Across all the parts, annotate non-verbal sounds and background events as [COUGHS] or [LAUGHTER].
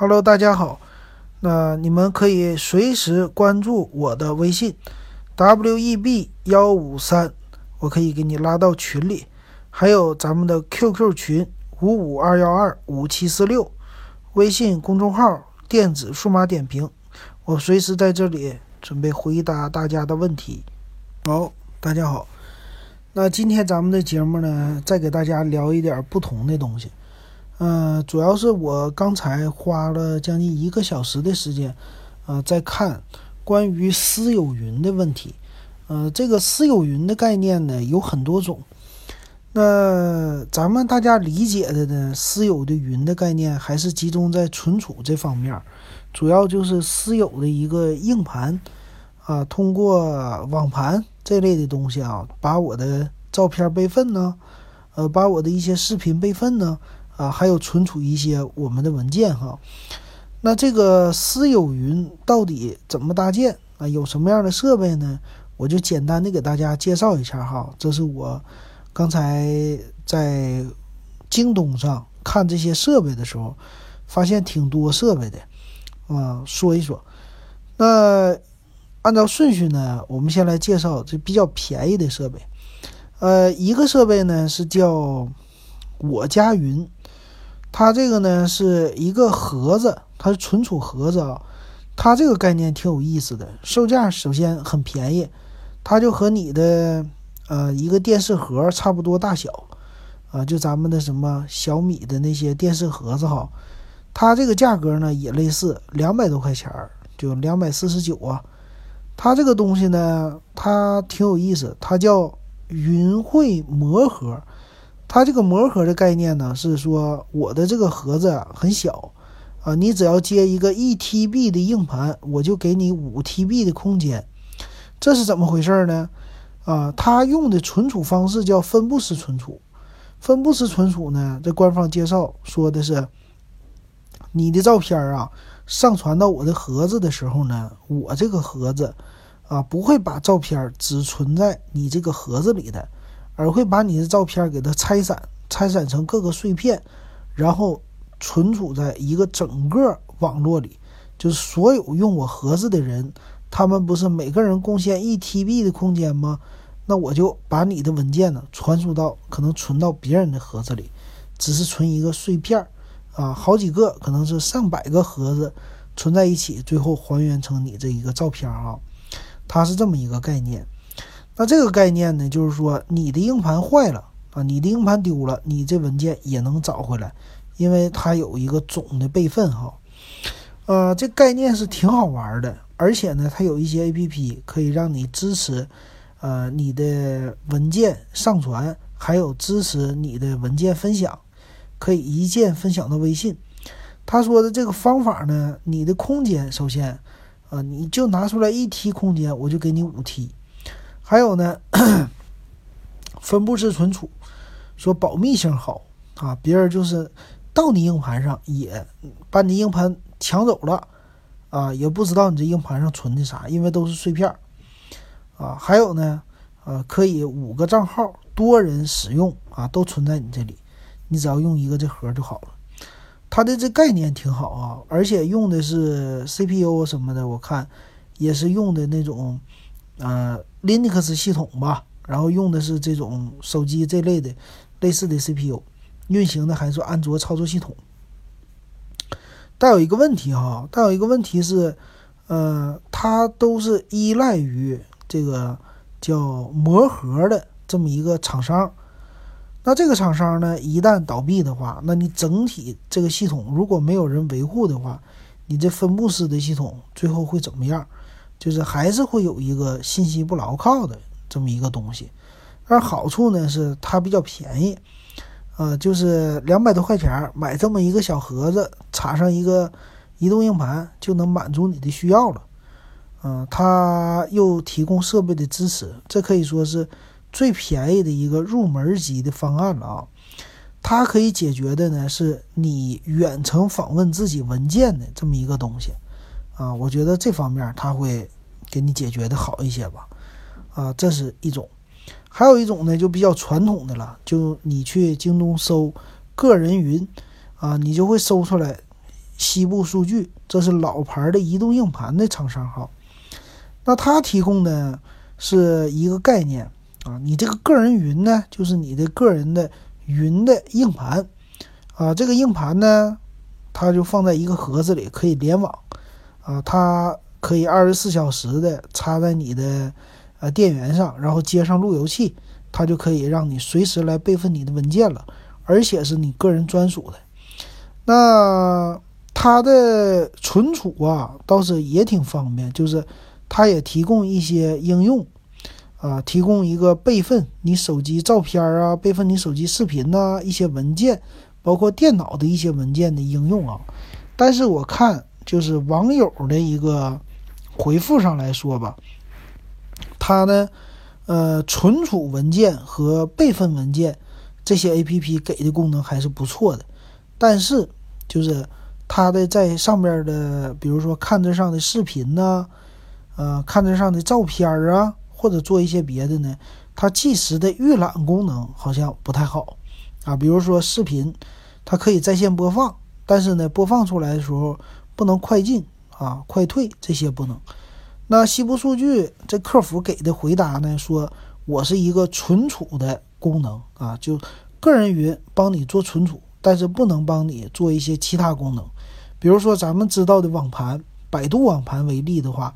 Hello，大家好。那你们可以随时关注我的微信 web 幺五三，我可以给你拉到群里。还有咱们的 QQ 群五五二幺二五七四六，微信公众号电子数码点评，我随时在这里准备回答大家的问题。好，大家好。那今天咱们的节目呢，再给大家聊一点不同的东西。嗯，主要是我刚才花了将近一个小时的时间，呃，在看关于私有云的问题。呃，这个私有云的概念呢有很多种。那咱们大家理解的呢，私有的云的概念还是集中在存储这方面，主要就是私有的一个硬盘啊，通过网盘这类的东西啊，把我的照片备份呢，呃，把我的一些视频备份呢。啊还有存储一些我们的文件哈。那这个私有云到底怎么搭建啊？有什么样的设备呢？我就简单的给大家介绍一下哈。这是我刚才在京东上看这些设备的时候，发现挺多设备的啊。说一说，那按照顺序呢，我们先来介绍这比较便宜的设备。呃，一个设备呢是叫我家云。它这个呢是一个盒子，它是存储盒子啊。它这个概念挺有意思的，售价首先很便宜，它就和你的呃一个电视盒差不多大小啊，就咱们的什么小米的那些电视盒子哈。它这个价格呢也类似，两百多块钱儿，就两百四十九啊。它这个东西呢，它挺有意思，它叫云汇魔盒。它这个魔盒的概念呢，是说我的这个盒子很小，啊，你只要接一个一 TB 的硬盘，我就给你五 TB 的空间，这是怎么回事呢？啊，它用的存储方式叫分布式存储。分布式存储呢，这官方介绍说的是，你的照片啊上传到我的盒子的时候呢，我这个盒子啊不会把照片只存在你这个盒子里的。而会把你的照片给它拆散，拆散成各个碎片，然后存储在一个整个网络里。就是所有用我盒子的人，他们不是每个人贡献一 TB 的空间吗？那我就把你的文件呢传输到可能存到别人的盒子里，只是存一个碎片儿啊，好几个可能是上百个盒子存在一起，最后还原成你这一个照片啊。它是这么一个概念。那这个概念呢，就是说你的硬盘坏了啊，你的硬盘丢了，你这文件也能找回来，因为它有一个总的备份哈。呃，这概念是挺好玩的，而且呢，它有一些 A P P 可以让你支持，呃，你的文件上传，还有支持你的文件分享，可以一键分享到微信。他说的这个方法呢，你的空间首先，啊，你就拿出来一 T 空间，我就给你五 T。还有呢，[CLEARS THROAT] 分布式存储，说保密性好啊，别人就是到你硬盘上也把你硬盘抢走了啊，也不知道你这硬盘上存的啥，因为都是碎片啊。还有呢，呃，可以五个账号多人使用啊，都存在你这里，你只要用一个这盒就好了。它的这概念挺好啊，而且用的是 CPU 什么的，我看也是用的那种。呃，Linux 系统吧，然后用的是这种手机这类的类似的 CPU，运行的还是安卓操作系统。但有一个问题哈，但有一个问题是，呃，它都是依赖于这个叫魔盒的这么一个厂商。那这个厂商呢，一旦倒闭的话，那你整体这个系统如果没有人维护的话，你这分布式的系统最后会怎么样？就是还是会有一个信息不牢靠的这么一个东西，而好处呢是它比较便宜，呃，就是两百多块钱买这么一个小盒子，插上一个移动硬盘就能满足你的需要了，嗯，它又提供设备的支持，这可以说是最便宜的一个入门级的方案了啊。它可以解决的呢是你远程访问自己文件的这么一个东西。啊，我觉得这方面他会给你解决的好一些吧，啊，这是一种，还有一种呢，就比较传统的了，就你去京东搜个人云，啊，你就会搜出来西部数据，这是老牌的移动硬盘的厂商号。那它提供的是一个概念啊，你这个个人云呢，就是你的个人的云的硬盘啊，这个硬盘呢，它就放在一个盒子里，可以联网啊，它可以二十四小时的插在你的呃电源上，然后接上路由器，它就可以让你随时来备份你的文件了，而且是你个人专属的。那它的存储啊，倒是也挺方便，就是。它也提供一些应用，啊，提供一个备份你手机照片啊，备份你手机视频呐，一些文件，包括电脑的一些文件的应用啊。但是我看就是网友的一个回复上来说吧，它呢，呃，存储文件和备份文件这些 A P P 给的功能还是不错的，但是就是它的在上面的，比如说看这上的视频呢。呃，看得上的照片啊，或者做一些别的呢，它即时的预览功能好像不太好啊。比如说视频，它可以在线播放，但是呢，播放出来的时候不能快进啊、快退这些不能。那西部数据这客服给的回答呢，说我是一个存储的功能啊，就个人云帮你做存储，但是不能帮你做一些其他功能。比如说咱们知道的网盘，百度网盘为例的话。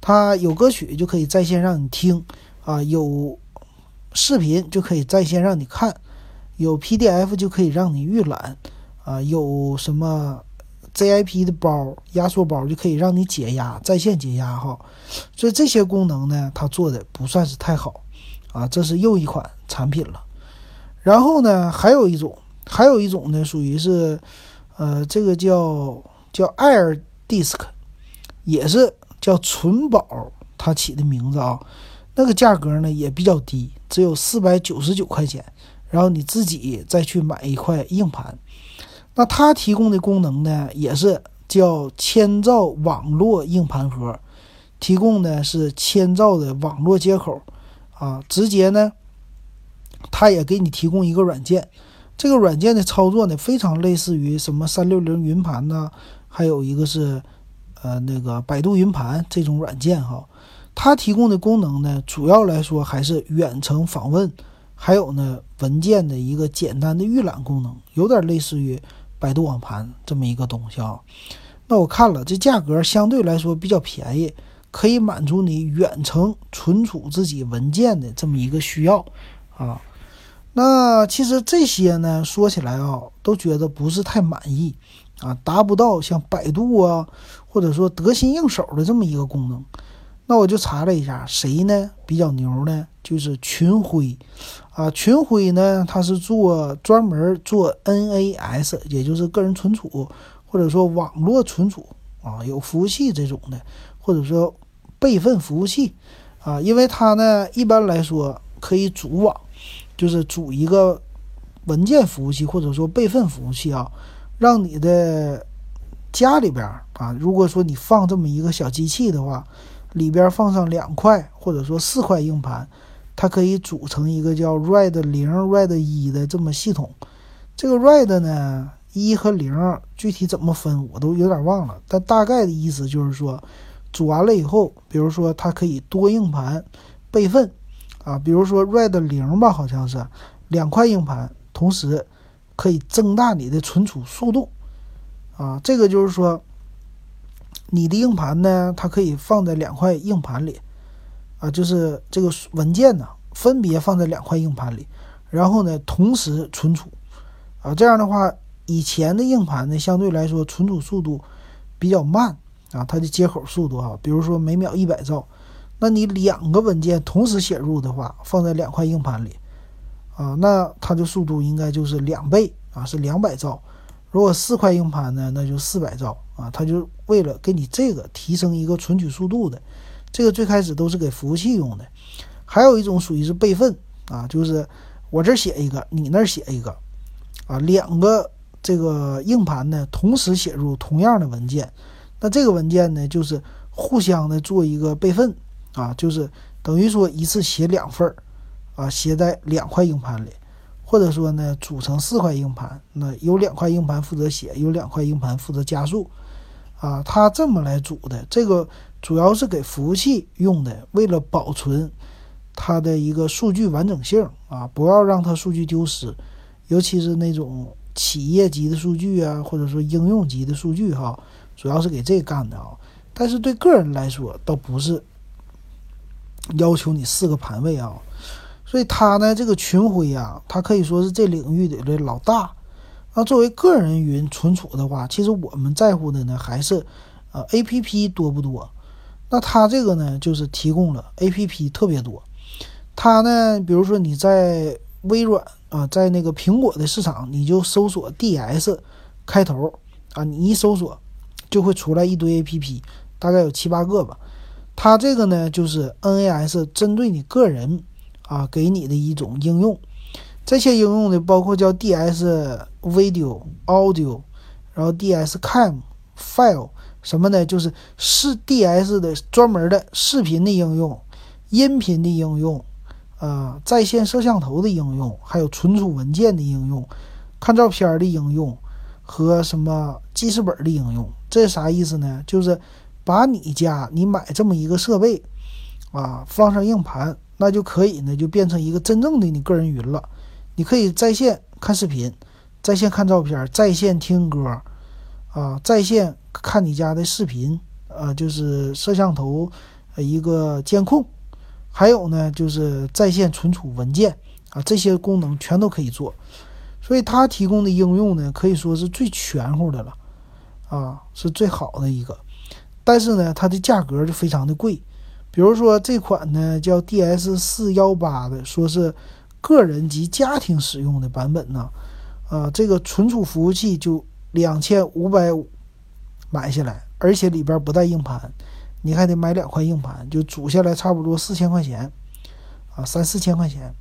它有歌曲就可以在线让你听，啊，有视频就可以在线让你看，有 PDF 就可以让你预览，啊，有什么 ZIP 的包、压缩包就可以让你解压，在线解压哈。所以这些功能呢，它做的不算是太好，啊，这是又一款产品了。然后呢，还有一种，还有一种呢，属于是，呃，这个叫叫 Air Disk，也是。叫存宝，它起的名字啊，那个价格呢也比较低，只有四百九十九块钱，然后你自己再去买一块硬盘。那它提供的功能呢，也是叫千兆网络硬盘盒，提供的是千兆的网络接口啊，直接呢，它也给你提供一个软件，这个软件的操作呢，非常类似于什么三六零云盘呐，还有一个是。呃，那个百度云盘这种软件哈，它提供的功能呢，主要来说还是远程访问，还有呢文件的一个简单的预览功能，有点类似于百度网盘这么一个东西啊。那我看了，这价格相对来说比较便宜，可以满足你远程存储自己文件的这么一个需要啊。那其实这些呢，说起来啊，都觉得不是太满意。啊，达不到像百度啊，或者说得心应手的这么一个功能。那我就查了一下，谁呢比较牛呢？就是群晖啊，群晖呢，它是做专门做 NAS，也就是个人存储，或者说网络存储啊，有服务器这种的，或者说备份服务器啊，因为它呢一般来说可以组网，就是组一个文件服务器或者说备份服务器啊。让你的家里边啊，如果说你放这么一个小机器的话，里边放上两块或者说四块硬盘，它可以组成一个叫 RAID 零、RAID 一的这么系统。这个 RAID 呢，一和零具体怎么分我都有点忘了，但大概的意思就是说，组完了以后，比如说它可以多硬盘备份啊，比如说 RAID 零吧，好像是两块硬盘同时。可以增大你的存储速度，啊，这个就是说，你的硬盘呢，它可以放在两块硬盘里，啊，就是这个文件呢，分别放在两块硬盘里，然后呢，同时存储，啊，这样的话，以前的硬盘呢，相对来说存储速度比较慢，啊，它的接口速度哈，比如说每秒一百兆，那你两个文件同时写入的话，放在两块硬盘里。啊，那它的速度应该就是两倍啊，是两百兆。如果四块硬盘呢，那就四百兆啊。它就为了给你这个提升一个存取速度的，这个最开始都是给服务器用的。还有一种属于是备份啊，就是我这写一个，你那儿写一个啊，两个这个硬盘呢同时写入同样的文件，那这个文件呢就是互相的做一个备份啊，就是等于说一次写两份儿。啊，写在两块硬盘里，或者说呢组成四块硬盘，那有两块硬盘负责写，有两块硬盘负责加速，啊，它这么来组的。这个主要是给服务器用的，为了保存它的一个数据完整性啊，不要让它数据丢失，尤其是那种企业级的数据啊，或者说应用级的数据哈，主要是给这干的啊。但是对个人来说，倒不是要求你四个盘位啊。所以它呢，这个群晖啊，它可以说是这领域里的老大。那作为个人云存储的话，其实我们在乎的呢，还是呃 A P P 多不多。那它这个呢，就是提供了 A P P 特别多。它呢，比如说你在微软啊，在那个苹果的市场，你就搜索 D S 开头啊，你一搜索就会出来一堆 A P P，大概有七八个吧。它这个呢，就是 N A S 针对你个人。啊，给你的一种应用，这些应用呢，包括叫 DS Video Audio，然后 DS Cam File 什么呢？就是是 DS 的专门的视频的应用、音频的应用，呃，在线摄像头的应用，还有存储文件的应用、看照片的应用和什么记事本的应用。这是啥意思呢？就是把你家你买这么一个设备，啊，放上硬盘。那就可以呢，就变成一个真正的你个人云了。你可以在线看视频，在线看照片，在线听歌，啊，在线看你家的视频，呃，就是摄像头一个监控，还有呢，就是在线存储文件啊，这些功能全都可以做。所以它提供的应用呢，可以说是最全乎的了，啊，是最好的一个。但是呢，它的价格就非常的贵。比如说这款呢叫 DS 四幺八的，说是个人及家庭使用的版本呢，呃，这个存储服务器就两千五百五买下来，而且里边不带硬盘，你还得买两块硬盘，就组下来差不多四千块钱，啊，三四千块钱。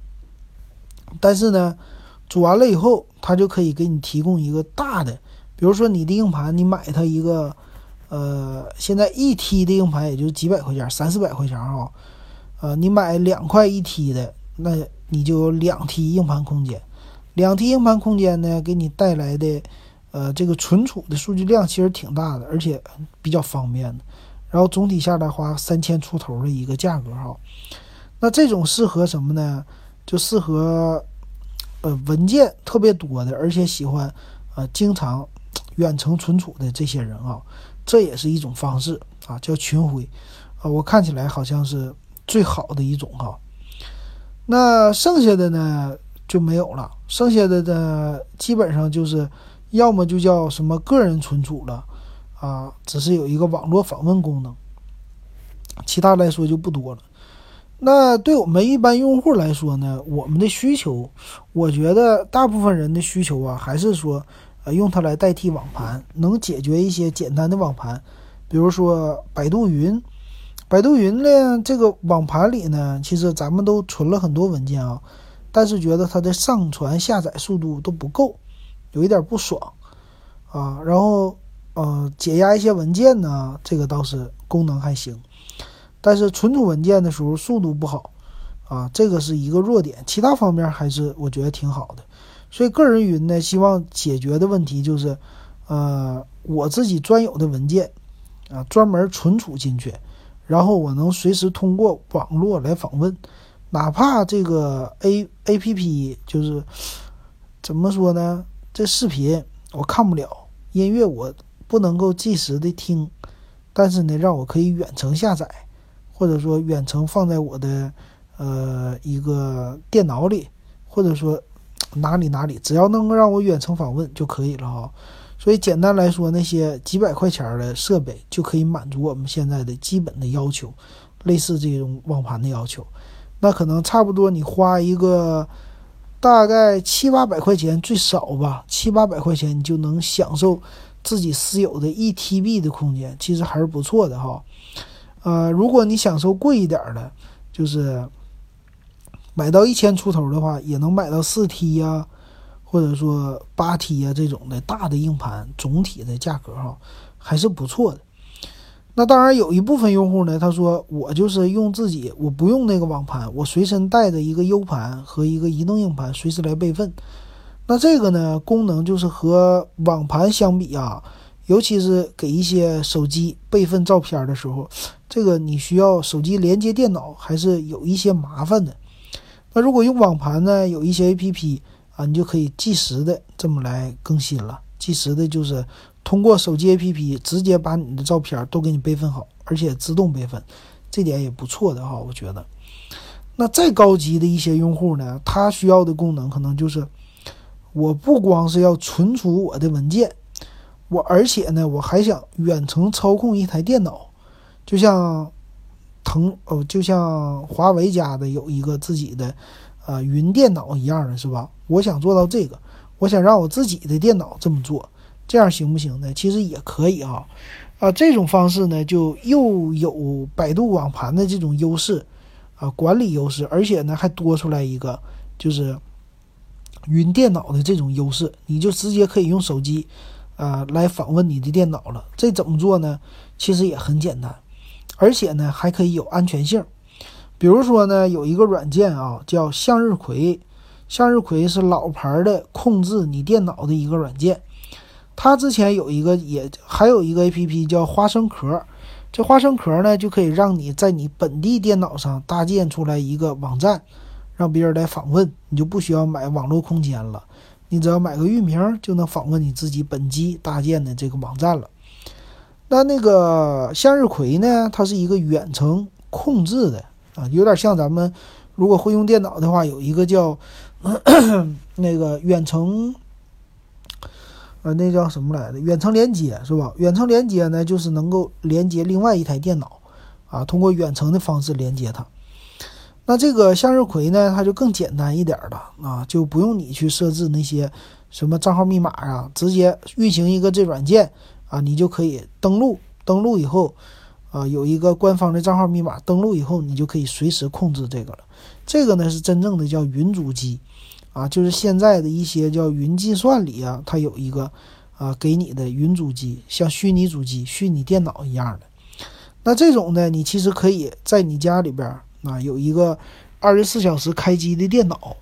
但是呢，组完了以后，它就可以给你提供一个大的，比如说你的硬盘，你买它一个。呃，现在一 T 的硬盘也就几百块钱，三四百块钱啊。呃，你买两块一 T 的，那你就有两 T 硬盘空间。两 T 硬盘空间呢，给你带来的呃这个存储的数据量其实挺大的，而且比较方便的。然后总体下来花三千出头的一个价格哈。那这种适合什么呢？就适合呃文件特别多的，而且喜欢呃经常远程存储的这些人啊。这也是一种方式啊，叫群晖，啊，我看起来好像是最好的一种哈。那剩下的呢就没有了，剩下的呢基本上就是要么就叫什么个人存储了，啊，只是有一个网络访问功能，其他来说就不多了。那对我们一般用户来说呢，我们的需求，我觉得大部分人的需求啊，还是说。用它来代替网盘，能解决一些简单的网盘，比如说百度云。百度云呢，这个网盘里呢，其实咱们都存了很多文件啊，但是觉得它的上传下载速度都不够，有一点不爽啊。然后呃，解压一些文件呢，这个倒是功能还行，但是存储文件的时候速度不好啊，这个是一个弱点。其他方面还是我觉得挺好的。所以，个人云呢，希望解决的问题就是，呃，我自己专有的文件，啊，专门存储进去，然后我能随时通过网络来访问，哪怕这个 A A P P 就是怎么说呢？这视频我看不了，音乐我不能够即时的听，但是呢，让我可以远程下载，或者说远程放在我的呃一个电脑里，或者说。哪里哪里，只要能够让我远程访问就可以了哈。所以简单来说，那些几百块钱的设备就可以满足我们现在的基本的要求，类似这种网盘的要求。那可能差不多你花一个大概七八百块钱最少吧，七八百块钱你就能享受自己私有的一 TB 的空间，其实还是不错的哈。呃，如果你享受贵一点的，就是。买到一千出头的话，也能买到四 T 呀，或者说八 T 呀这种的大的硬盘，总体的价格哈还是不错的。那当然有一部分用户呢，他说我就是用自己，我不用那个网盘，我随身带着一个 U 盘和一个移动硬盘，随时来备份。那这个呢，功能就是和网盘相比啊，尤其是给一些手机备份照片的时候，这个你需要手机连接电脑还是有一些麻烦的。那如果用网盘呢，有一些 APP 啊，你就可以即时的这么来更新了。即时的就是通过手机 APP 直接把你的照片都给你备份好，而且自动备份，这点也不错的哈，我觉得。那再高级的一些用户呢，他需要的功能可能就是。我不光是要存储我的文件，我而且呢，我还想远程操控一台电脑，就像腾哦，就像华为家的有一个自己的呃云电脑一样的是吧？我想做到这个，我想让我自己的电脑这么做，这样行不行呢？其实也可以啊，啊，这种方式呢，就又有百度网盘的这种优势啊，管理优势，而且呢，还多出来一个就是。云电脑的这种优势，你就直接可以用手机，啊，来访问你的电脑了。这怎么做呢？其实也很简单，而且呢还可以有安全性。比如说呢，有一个软件啊，叫向日葵。向日葵是老牌的控制你电脑的一个软件。它之前有一个，也还有一个 APP 叫花生壳。这花生壳呢，就可以让你在你本地电脑上搭建出来一个网站。让别人来访问，你就不需要买网络空间了，你只要买个域名就能访问你自己本机搭建的这个网站了。那那个向日葵呢？它是一个远程控制的啊，有点像咱们如果会用电脑的话，有一个叫 [COUGHS] 那个远程，呃，那叫什么来着？远程连接是吧？远程连接呢，就是能够连接另外一台电脑啊，通过远程的方式连接它。那这个向日葵呢，它就更简单一点了啊，就不用你去设置那些什么账号密码啊，直接运行一个这软件啊，你就可以登录。登录以后，啊，有一个官方的账号密码，登录以后你就可以随时控制这个了。这个呢是真正的叫云主机，啊，就是现在的一些叫云计算里啊，它有一个啊给你的云主机，像虚拟主机、虚拟电脑一样的。那这种呢，你其实可以在你家里边。啊，有一个二十四小时开机的电脑，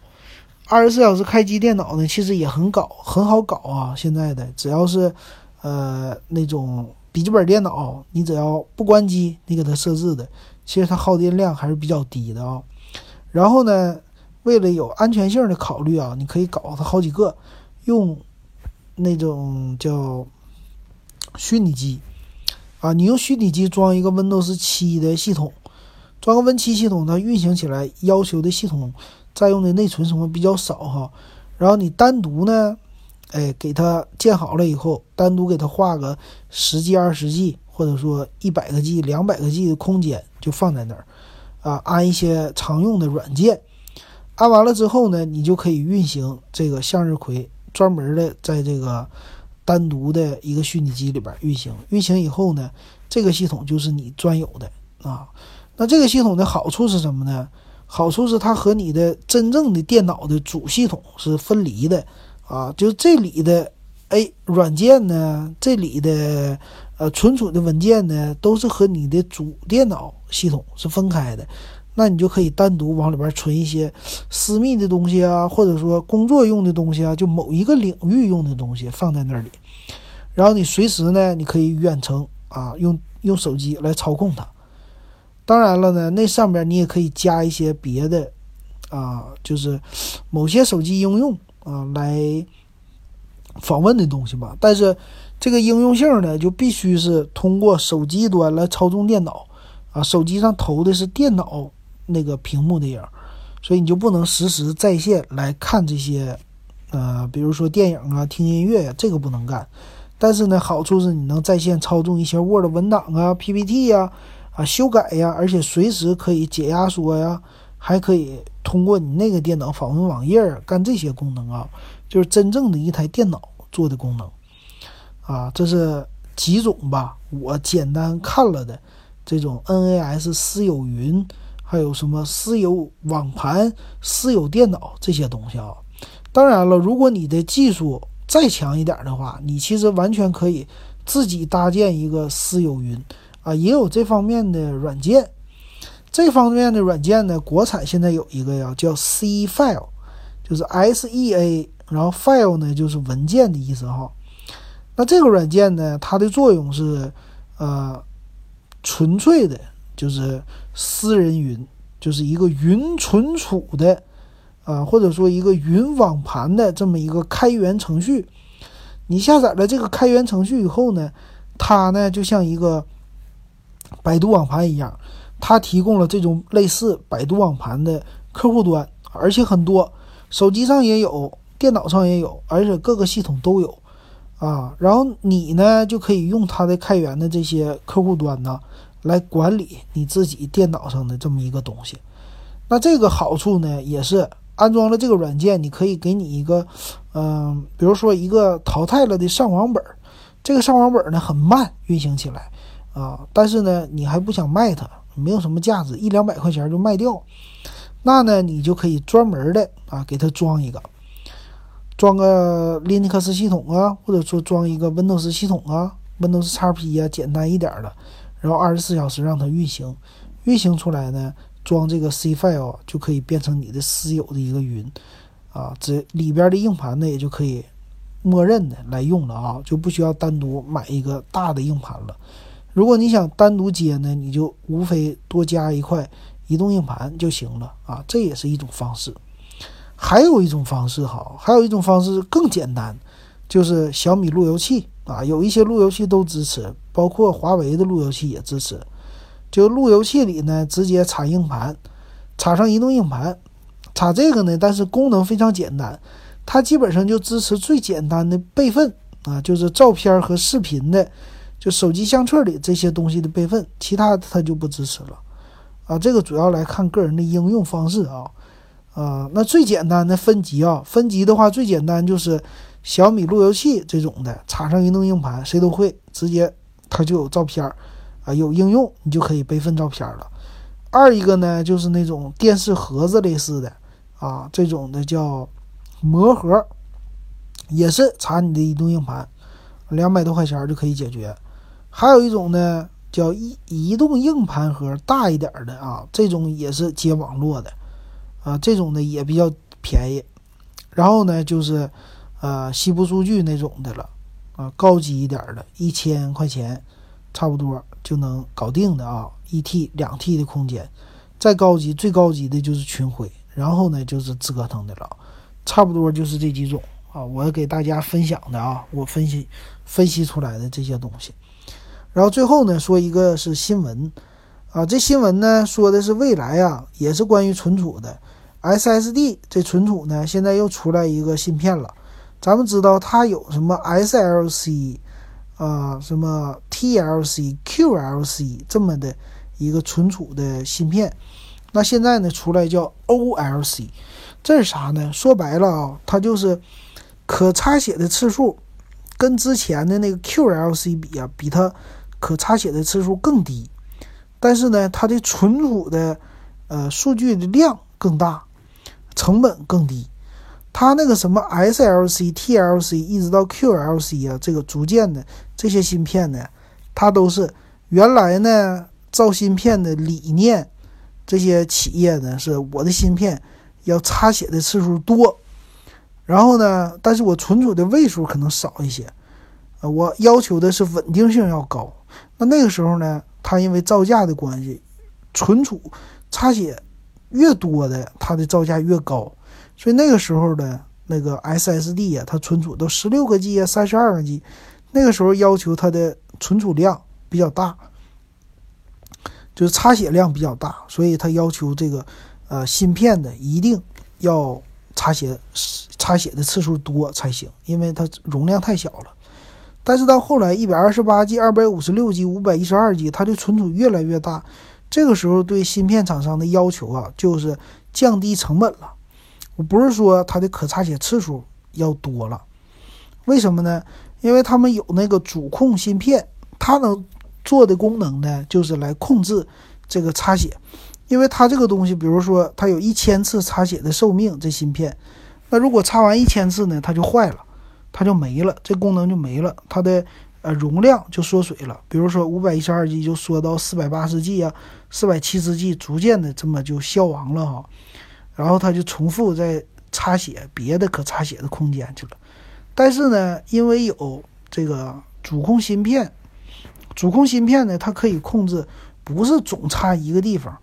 二十四小时开机电脑呢，其实也很搞，很好搞啊。现在的只要是，呃，那种笔记本电脑，你只要不关机，你给它设置的，其实它耗电量还是比较低的啊。然后呢，为了有安全性的考虑啊，你可以搞它好几个，用那种叫虚拟机啊，你用虚拟机装一个 Windows 七的系统。装个 Win7 系统，它运行起来要求的系统占用的内存什么比较少哈。然后你单独呢，哎，给它建好了以后，单独给它画个十 G、二十 G，或者说一百个 G、两百个 G 的空间就放在那儿啊，安一些常用的软件，安完了之后呢，你就可以运行这个向日葵，专门的在这个单独的一个虚拟机里边运行。运行以后呢，这个系统就是你专有的啊。那这个系统的好处是什么呢？好处是它和你的真正的电脑的主系统是分离的啊，就这里的哎软件呢，这里的呃存储的文件呢，都是和你的主电脑系统是分开的。那你就可以单独往里边存一些私密的东西啊，或者说工作用的东西啊，就某一个领域用的东西放在那里，然后你随时呢，你可以远程啊，用用手机来操控它。当然了呢，那上边你也可以加一些别的，啊，就是某些手机应用啊来访问的东西吧。但是这个应用性呢，就必须是通过手机端来操纵电脑，啊，手机上投的是电脑那个屏幕的影，所以你就不能实时在线来看这些，呃，比如说电影啊、听音乐呀，这个不能干。但是呢，好处是你能在线操纵一些 Word 文档啊、PPT 呀。啊，修改呀，而且随时可以解压缩呀，还可以通过你那个电脑访问网页干这些功能啊，就是真正的一台电脑做的功能啊。这是几种吧，我简单看了的这种 NAS 私有云，还有什么私有网盘、私有电脑这些东西啊。当然了，如果你的技术再强一点的话，你其实完全可以自己搭建一个私有云。啊，也有这方面的软件。这方面的软件呢，国产现在有一个呀，叫 C File，就是 S E A，然后 File 呢就是文件的意思哈。那这个软件呢，它的作用是，呃，纯粹的，就是私人云，就是一个云存储的，啊，或者说一个云网盘的这么一个开源程序。你下载了这个开源程序以后呢，它呢就像一个百度网盘一样。它提供了这种类似百度网盘的客户端，而且很多，手机上也有，电脑上也有，而且各个系统都有，啊，然后你呢就可以用它的开源的这些客户端呢来管理你自己电脑上的这么一个东西。那这个好处呢也是安装了这个软件，你可以给你一个，嗯，比如说一个淘汰了的上网本，这个上网本呢很慢运行起来，啊，但是呢你还不想卖它。没有什么价值，一两百块钱就卖掉，那呢，你就可以专门的啊给它装一个，装个 Linux 系统啊，或者说装一个 Windows 系统啊，Windows XP 啊，简单一点的，然后二十四小时让它运行，运行出来呢，装这个 C file 就可以变成你的私有的一个云，啊，这里边的硬盘呢也就可以默认的来用了啊，就不需要单独买一个大的硬盘了。如果你想单独接呢，你就无非多加一块移动硬盘就行了啊，这也是一种方式。还有一种方式好，还有一种方式更简单，就是小米路由器啊，有一些路由器都支持，包括华为的路由器也支持。就路由器里呢，直接插硬盘，插上移动硬盘，插这个呢，但是功能非常简单，它基本上就支持最简单的备份啊，就是照片和视频的。就手机相册里这些东西的备份，其他它就不支持了，啊，这个主要来看个人的应用方式啊，啊，那最简单的分级啊，分级的话最简单就是小米路由器这种的，插上移动硬盘，谁都会，直接它就有照片儿，啊，有应用你就可以备份照片了。二一个呢就是那种电视盒子类似的，啊，这种的叫魔盒，也是插你的移动硬盘，两百多块钱就可以解决。还有一种呢，叫移移动硬盘盒，大一点的啊，这种也是接网络的，啊，这种的也比较便宜。然后呢，就是呃，西部数据那种的了，啊，高级一点的，一千块钱差不多就能搞定的啊，一 T、两 T 的空间。再高级，最高级的就是群晖，然后呢就是折腾的了，差不多就是这几种啊，我给大家分享的啊，我分析分析出来的这些东西。然后最后呢，说一个是新闻，啊，这新闻呢说的是未来啊，也是关于存储的，SSD 这存储呢，现在又出来一个芯片了。咱们知道它有什么 SLC，啊，什么 TLC、QLC 这么的一个存储的芯片。那现在呢出来叫 OLC，这是啥呢？说白了啊，它就是可擦写的次数跟之前的那个 QLC 比啊，比它。可擦写的次数更低，但是呢，它的存储的呃数据的量更大，成本更低。它那个什么 SLC、TLC 一直到 QLC 啊，这个逐渐的这些芯片呢，它都是原来呢造芯片的理念，这些企业呢是我的芯片要擦写的次数多，然后呢，但是我存储的位数可能少一些，呃，我要求的是稳定性要高。那那个时候呢，它因为造价的关系，存储插写越多的，它的造价越高。所以那个时候的那个 SSD 呀，它存储都十六个 G 啊，三十二个 G，那个时候要求它的存储量比较大，就是插写量比较大，所以它要求这个呃芯片的一定要插写插写的次数多才行，因为它容量太小了。但是到后来，一百二十八 G、二百五十六 G、五百一十二 G，它的存储越来越大。这个时候对芯片厂商的要求啊，就是降低成本了。我不是说它的可擦写次数要多了，为什么呢？因为他们有那个主控芯片，它能做的功能呢，就是来控制这个插写。因为它这个东西，比如说它有一千次插写的寿命，这芯片，那如果插完一千次呢，它就坏了。它就没了，这功能就没了，它的呃容量就缩水了。比如说五百一十二 G 就缩到四百八十 G 啊，四百七十 G 逐渐的这么就消亡了哈。然后它就重复再插写别的可插写的空间去了。但是呢，因为有这个主控芯片，主控芯片呢，它可以控制，不是总插一个地方，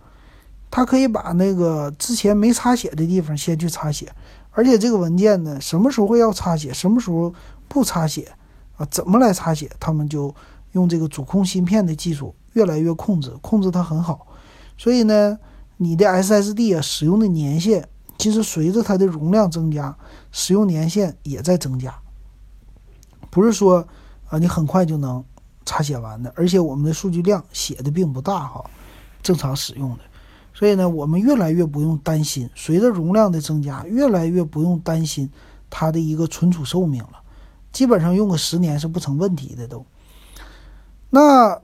它可以把那个之前没插写的地方先去插写，而且这个文件呢，什么时候要擦写，什么时候不擦写啊？怎么来擦写？他们就用这个主控芯片的技术越来越控制，控制它很好。所以呢，你的 SSD 啊，使用的年限其实随着它的容量增加，使用年限也在增加。不是说啊，你很快就能擦写完的，而且我们的数据量写的并不大哈，正常使用的，所以呢，我们越来越不用担心，随着容量的增加，越来越不用担心它的一个存储寿命了，基本上用个十年是不成问题的都。那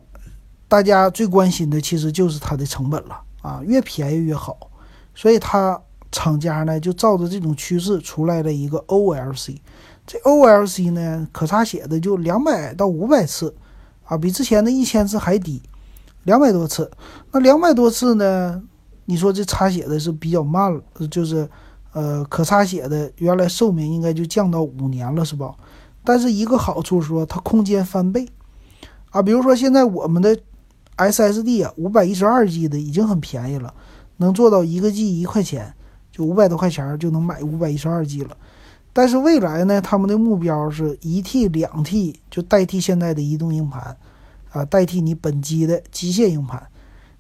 大家最关心的其实就是它的成本了啊，越便宜越好，所以它厂家呢就照着这种趋势出来了一个 OLC。这 OLC 呢，可擦写的就两百到五百次，啊，比之前的一千次还低，两百多次。那两百多次呢，你说这擦写的是比较慢了，就是，呃，可擦写的原来寿命应该就降到五年了，是吧？但是一个好处说它空间翻倍，啊，比如说现在我们的 SSD 啊，五百一十二 G 的已经很便宜了，能做到一个 G 一块钱，就五百多块钱就能买五百一十二 G 了。但是未来呢，他们的目标是一 T、两 T 就代替现在的移动硬盘，啊，代替你本机的机械硬盘。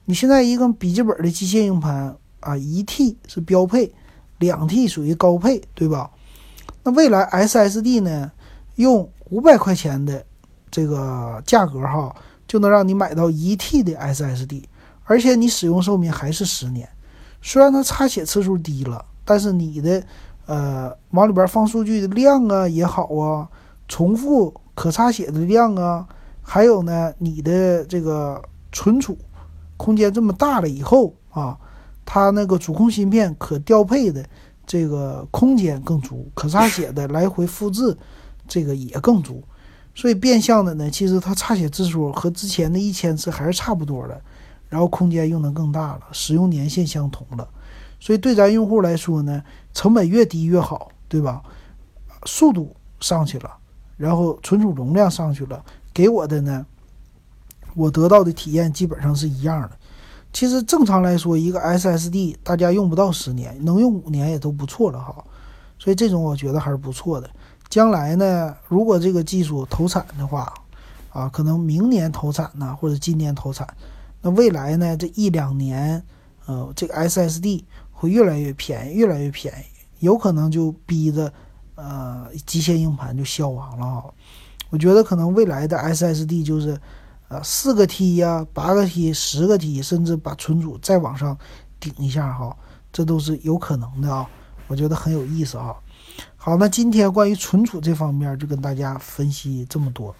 你现在一个笔记本的机械硬盘啊，一 T 是标配，两 T 属于高配，对吧？那未来 SSD 呢，用五百块钱的这个价格哈，就能让你买到一 T 的 SSD，而且你使用寿命还是十年。虽然它插写次数低了，但是你的。呃，往里边放数据的量啊也好啊，重复可插写的量啊，还有呢，你的这个存储空间这么大了以后啊，它那个主控芯片可调配的这个空间更足，可插写的来回复制这个也更足，所以变相的呢，其实它插写次数和之前的一千次还是差不多的，然后空间用能更大了，使用年限相同了。所以对咱用户来说呢，成本越低越好，对吧？速度上去了，然后存储容量上去了，给我的呢，我得到的体验基本上是一样的。其实正常来说，一个 SSD 大家用不到十年，能用五年也都不错了哈。所以这种我觉得还是不错的。将来呢，如果这个技术投产的话，啊，可能明年投产呢，或者今年投产，那未来呢，这一两年，呃，这个 SSD。会越来越便宜，越来越便宜，有可能就逼着，呃，机械硬盘就消亡了哈。我觉得可能未来的 SSD 就是，啊，四个 T 呀，八个 T，十个 T，甚至把存储再往上顶一下哈，这都是有可能的啊。我觉得很有意思啊。好，那今天关于存储这方面就跟大家分析这么多。